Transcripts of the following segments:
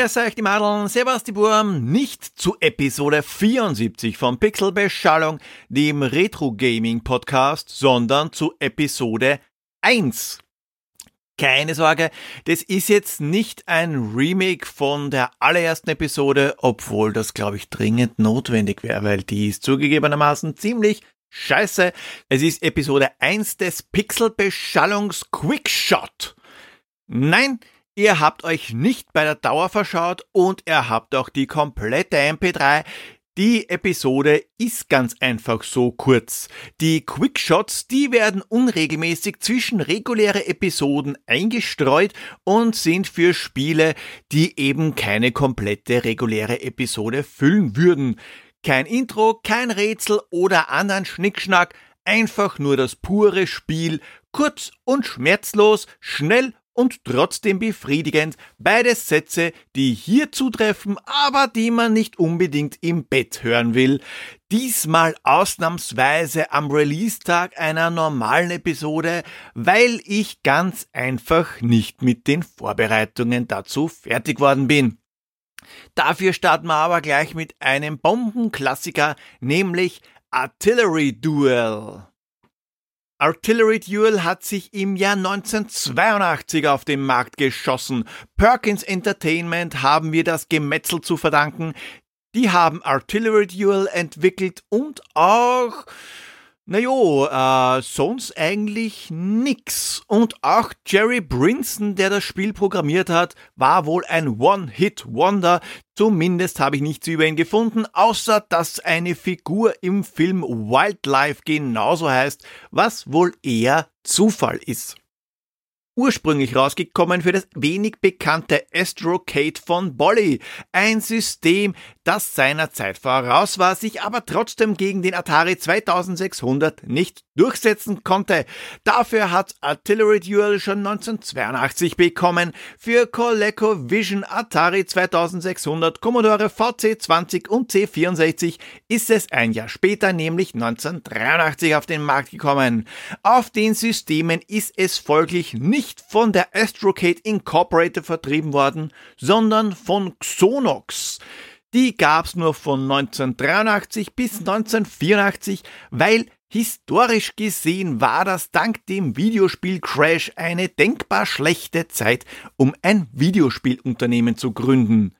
Grüß euch die Madeln, Sebastian nicht zu Episode 74 von Pixelbeschallung, dem Retro Gaming Podcast, sondern zu Episode 1. Keine Sorge, das ist jetzt nicht ein Remake von der allerersten Episode, obwohl das glaube ich dringend notwendig wäre, weil die ist zugegebenermaßen ziemlich scheiße. Es ist Episode 1 des Pixelbeschallungs Quickshot. Nein, Ihr habt euch nicht bei der Dauer verschaut und ihr habt auch die komplette MP3. Die Episode ist ganz einfach so kurz. Die Quickshots, die werden unregelmäßig zwischen reguläre Episoden eingestreut und sind für Spiele, die eben keine komplette reguläre Episode füllen würden. Kein Intro, kein Rätsel oder anderen Schnickschnack, einfach nur das pure Spiel, kurz und schmerzlos, schnell und trotzdem befriedigend. Beides Sätze, die hier zutreffen, aber die man nicht unbedingt im Bett hören will. Diesmal ausnahmsweise am Release-Tag einer normalen Episode, weil ich ganz einfach nicht mit den Vorbereitungen dazu fertig worden bin. Dafür starten wir aber gleich mit einem Bombenklassiker, nämlich Artillery Duel. Artillery Duel hat sich im Jahr 1982 auf den Markt geschossen. Perkins Entertainment haben wir das Gemetzel zu verdanken. Die haben Artillery Duel entwickelt und auch Najo, äh, sonst eigentlich nix. Und auch Jerry Brinson, der das Spiel programmiert hat, war wohl ein One-Hit-Wonder. Zumindest habe ich nichts über ihn gefunden, außer dass eine Figur im Film Wildlife genauso heißt, was wohl eher Zufall ist ursprünglich rausgekommen für das wenig bekannte Astrocade von Bolly. Ein System, das seiner Zeit voraus war, sich aber trotzdem gegen den Atari 2600 nicht durchsetzen konnte. Dafür hat Artillery Duel schon 1982 bekommen. Für ColecoVision, Atari 2600, Commodore VC20 und C64 ist es ein Jahr später, nämlich 1983 auf den Markt gekommen. Auf den Systemen ist es folglich nicht nicht von der Astrocade Incorporated vertrieben worden, sondern von Xonox. Die gab's nur von 1983 bis 1984, weil historisch gesehen war das dank dem Videospiel Crash eine denkbar schlechte Zeit, um ein Videospielunternehmen zu gründen.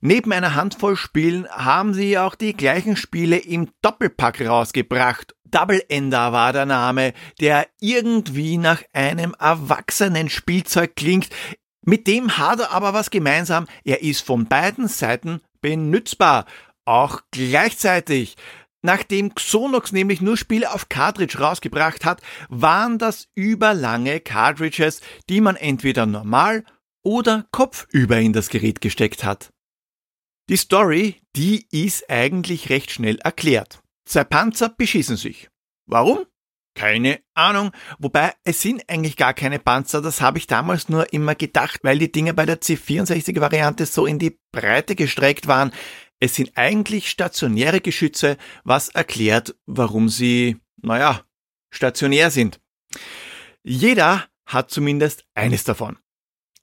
Neben einer Handvoll Spielen haben sie auch die gleichen Spiele im Doppelpack rausgebracht. Double Ender war der Name, der irgendwie nach einem erwachsenen Spielzeug klingt. Mit dem hat er aber was gemeinsam. Er ist von beiden Seiten benützbar. Auch gleichzeitig. Nachdem Xonox nämlich nur Spiele auf Cartridge rausgebracht hat, waren das überlange Cartridges, die man entweder normal oder kopfüber in das Gerät gesteckt hat. Die Story, die ist eigentlich recht schnell erklärt. Zwei Panzer beschießen sich. Warum? Keine Ahnung. Wobei, es sind eigentlich gar keine Panzer. Das habe ich damals nur immer gedacht, weil die Dinger bei der C64-Variante so in die Breite gestreckt waren. Es sind eigentlich stationäre Geschütze, was erklärt, warum sie, naja, stationär sind. Jeder hat zumindest eines davon.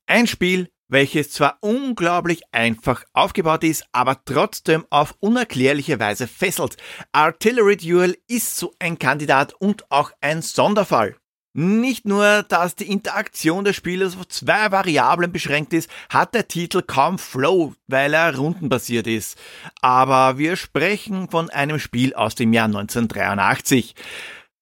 Ein Spiel, welches zwar unglaublich einfach aufgebaut ist, aber trotzdem auf unerklärliche Weise fesselt. Artillery Duel ist so ein Kandidat und auch ein Sonderfall. Nicht nur, dass die Interaktion des Spielers auf zwei Variablen beschränkt ist, hat der Titel kaum Flow, weil er rundenbasiert ist. Aber wir sprechen von einem Spiel aus dem Jahr 1983.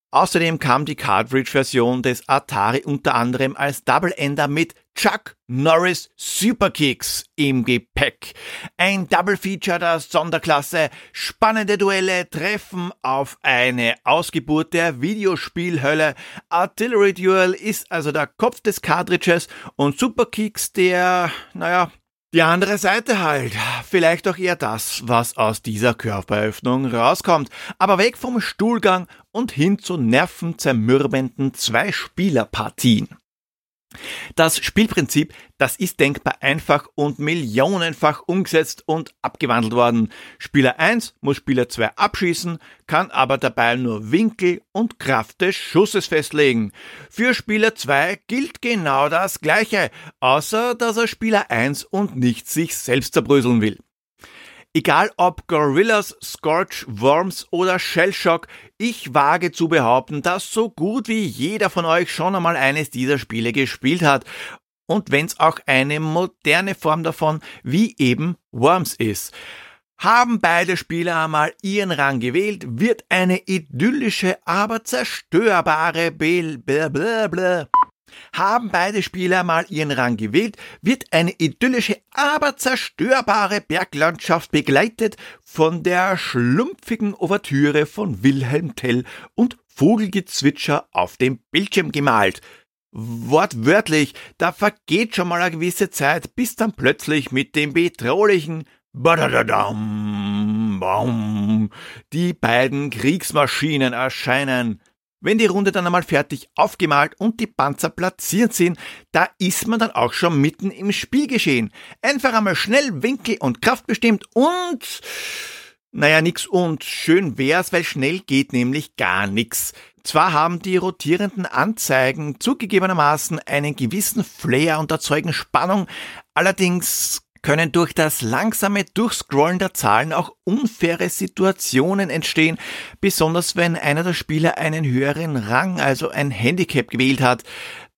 Außerdem kam die Cartridge-Version des Atari unter anderem als Double Ender mit Chuck Norris Superkicks im Gepäck. Ein Double Feature der Sonderklasse, spannende Duelle treffen auf eine Ausgeburt der Videospielhölle. Artillery Duel ist also der Kopf des Cartridges und Superkicks der, naja, die andere Seite halt. Vielleicht auch eher das, was aus dieser Körperöffnung rauskommt. Aber weg vom Stuhlgang und hin zu nervenzermürbenden Zwei-Spieler-Partien. Das Spielprinzip, das ist denkbar einfach und millionenfach umgesetzt und abgewandelt worden. Spieler 1 muss Spieler 2 abschießen, kann aber dabei nur Winkel und Kraft des Schusses festlegen. Für Spieler 2 gilt genau das Gleiche, außer dass er Spieler 1 und nicht sich selbst zerbröseln will. Egal ob Gorillas, Scorch, Worms oder Shellshock, ich wage zu behaupten, dass so gut wie jeder von euch schon einmal eines dieser Spiele gespielt hat. Und wenn's auch eine moderne Form davon wie eben Worms ist. Haben beide Spieler einmal ihren Rang gewählt, wird eine idyllische, aber zerstörbare Bel Blablabla haben beide Spieler mal ihren Rang gewählt, wird eine idyllische, aber zerstörbare Berglandschaft begleitet von der schlumpfigen Ouvertüre von Wilhelm Tell und Vogelgezwitscher auf dem Bildschirm gemalt. Wortwörtlich, da vergeht schon mal eine gewisse Zeit, bis dann plötzlich mit dem bedrohlichen Badadadam, die beiden Kriegsmaschinen erscheinen. Wenn die Runde dann einmal fertig aufgemalt und die Panzer platziert sind, da ist man dann auch schon mitten im Spielgeschehen. Einfach einmal schnell Winkel und Kraft bestimmt und naja, nix und schön wär's, weil schnell geht nämlich gar nix. Zwar haben die rotierenden Anzeigen zugegebenermaßen einen gewissen Flair und erzeugen Spannung, allerdings können durch das langsame Durchscrollen der Zahlen auch unfaire Situationen entstehen, besonders wenn einer der Spieler einen höheren Rang, also ein Handicap gewählt hat,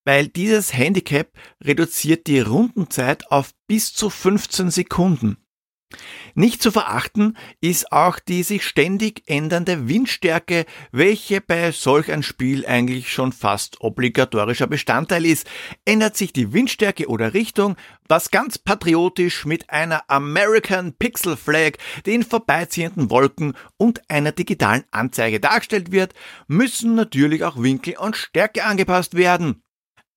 weil dieses Handicap reduziert die Rundenzeit auf bis zu 15 Sekunden. Nicht zu verachten ist auch die sich ständig ändernde Windstärke, welche bei solch ein Spiel eigentlich schon fast obligatorischer Bestandteil ist. Ändert sich die Windstärke oder Richtung, was ganz patriotisch mit einer American Pixel Flag, den vorbeiziehenden Wolken und einer digitalen Anzeige dargestellt wird, müssen natürlich auch Winkel und Stärke angepasst werden.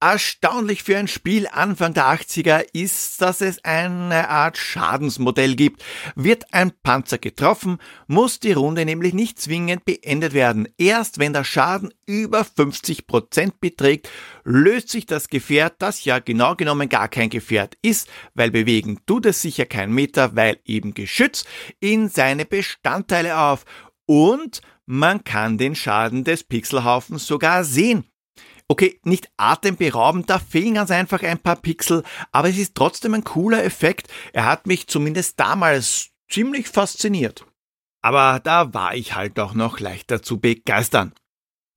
Erstaunlich für ein Spiel Anfang der 80er ist, dass es eine Art Schadensmodell gibt. Wird ein Panzer getroffen, muss die Runde nämlich nicht zwingend beendet werden. Erst wenn der Schaden über 50 Prozent beträgt, löst sich das Gefährt, das ja genau genommen gar kein Gefährt ist, weil bewegen tut es sicher kein Meter, weil eben Geschütz, in seine Bestandteile auf. Und man kann den Schaden des Pixelhaufens sogar sehen. Okay, nicht atemberaubend, da fehlen ganz einfach ein paar Pixel, aber es ist trotzdem ein cooler Effekt. Er hat mich zumindest damals ziemlich fasziniert. Aber da war ich halt auch noch leichter zu begeistern.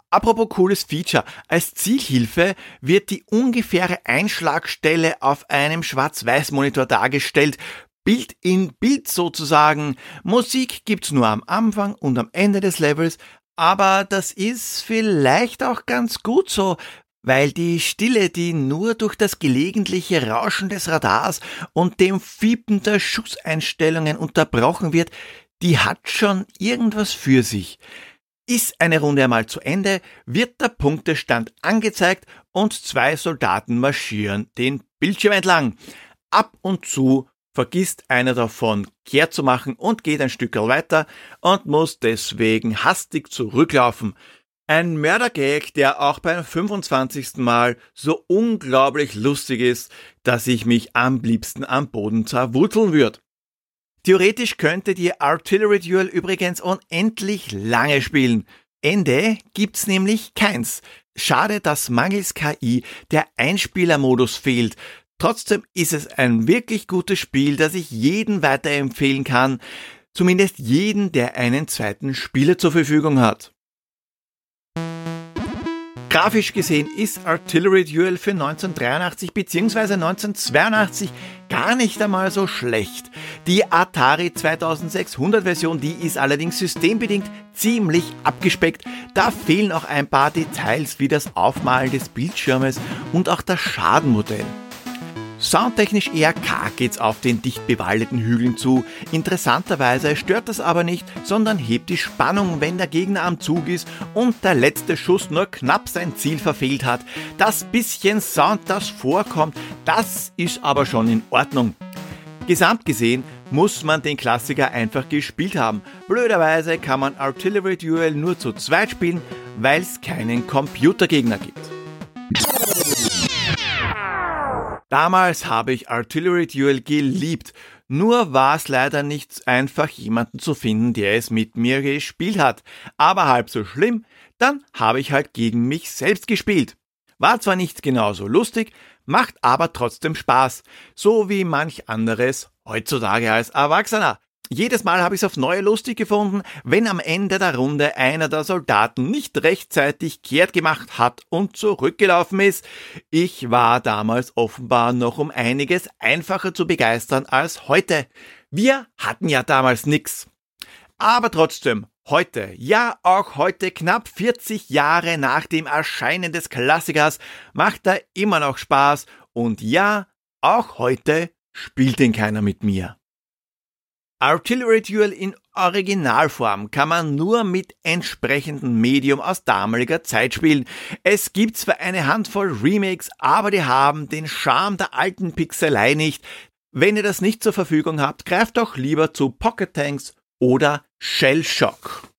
Apropos cooles Feature. Als Zielhilfe wird die ungefähre Einschlagstelle auf einem Schwarz-Weiß-Monitor dargestellt. Bild in Bild sozusagen. Musik gibt's nur am Anfang und am Ende des Levels, aber das ist vielleicht auch ganz gut so, weil die Stille, die nur durch das gelegentliche Rauschen des Radars und dem Fiepen der Schusseinstellungen unterbrochen wird, die hat schon irgendwas für sich. Ist eine Runde einmal zu Ende, wird der Punktestand angezeigt und zwei Soldaten marschieren den Bildschirm entlang. Ab und zu vergisst einer davon kehrt zu machen und geht ein Stück weiter und muss deswegen hastig zurücklaufen. Ein Mördergag, der auch beim 25. Mal so unglaublich lustig ist, dass ich mich am liebsten am Boden zerwurzeln würde. Theoretisch könnte die Artillery Duel übrigens unendlich lange spielen. Ende gibt's nämlich keins. Schade, dass mangels KI der Einspielermodus fehlt. Trotzdem ist es ein wirklich gutes Spiel, das ich jeden weiterempfehlen kann, zumindest jeden, der einen zweiten Spieler zur Verfügung hat. Grafisch gesehen ist Artillery Duel für 1983 bzw. 1982 gar nicht einmal so schlecht. Die Atari 2600 Version, die ist allerdings systembedingt ziemlich abgespeckt. Da fehlen auch ein paar Details wie das Aufmalen des Bildschirmes und auch das Schadenmodell. Soundtechnisch eher karg geht's auf den dicht bewaldeten Hügeln zu. Interessanterweise stört das aber nicht, sondern hebt die Spannung, wenn der Gegner am Zug ist und der letzte Schuss nur knapp sein Ziel verfehlt hat. Das bisschen Sound, das vorkommt, das ist aber schon in Ordnung. Gesamt gesehen muss man den Klassiker einfach gespielt haben. Blöderweise kann man Artillery Duel nur zu zweit spielen, weil es keinen Computergegner gibt. Damals habe ich Artillery Duel geliebt, nur war es leider nicht einfach, jemanden zu finden, der es mit mir gespielt hat. Aber halb so schlimm, dann habe ich halt gegen mich selbst gespielt. War zwar nicht genauso lustig, macht aber trotzdem Spaß, so wie manch anderes heutzutage als Erwachsener. Jedes Mal habe ich es auf neue lustig gefunden, wenn am Ende der Runde einer der Soldaten nicht rechtzeitig kehrt gemacht hat und zurückgelaufen ist. Ich war damals offenbar noch um einiges einfacher zu begeistern als heute. Wir hatten ja damals nix. Aber trotzdem, heute, ja auch heute, knapp 40 Jahre nach dem Erscheinen des Klassikers, macht er immer noch Spaß und ja, auch heute spielt ihn keiner mit mir. Artillery Duel in Originalform kann man nur mit entsprechendem Medium aus damaliger Zeit spielen. Es gibt zwar eine Handvoll Remakes, aber die haben den Charme der alten Pixelei nicht. Wenn ihr das nicht zur Verfügung habt, greift doch lieber zu Pocket Tanks oder Shell Shock.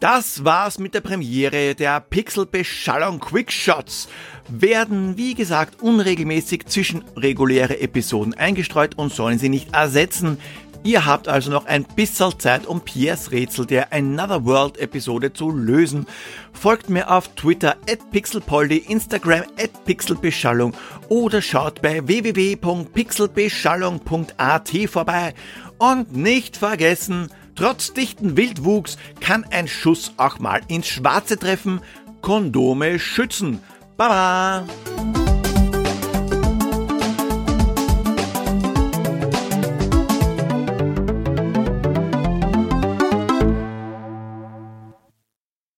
Das war's mit der Premiere der Pixel-Beschallung Quickshots. Werden, wie gesagt, unregelmäßig zwischen reguläre Episoden eingestreut und sollen sie nicht ersetzen. Ihr habt also noch ein bisschen Zeit, um Piers Rätsel der Another World Episode zu lösen. Folgt mir auf Twitter at pixelpoldi, Instagram at pixelbeschallung oder schaut bei www.pixelbeschallung.at vorbei. Und nicht vergessen, Trotz dichten Wildwuchs kann ein Schuss auch mal ins Schwarze treffen. Kondome schützen. Baba!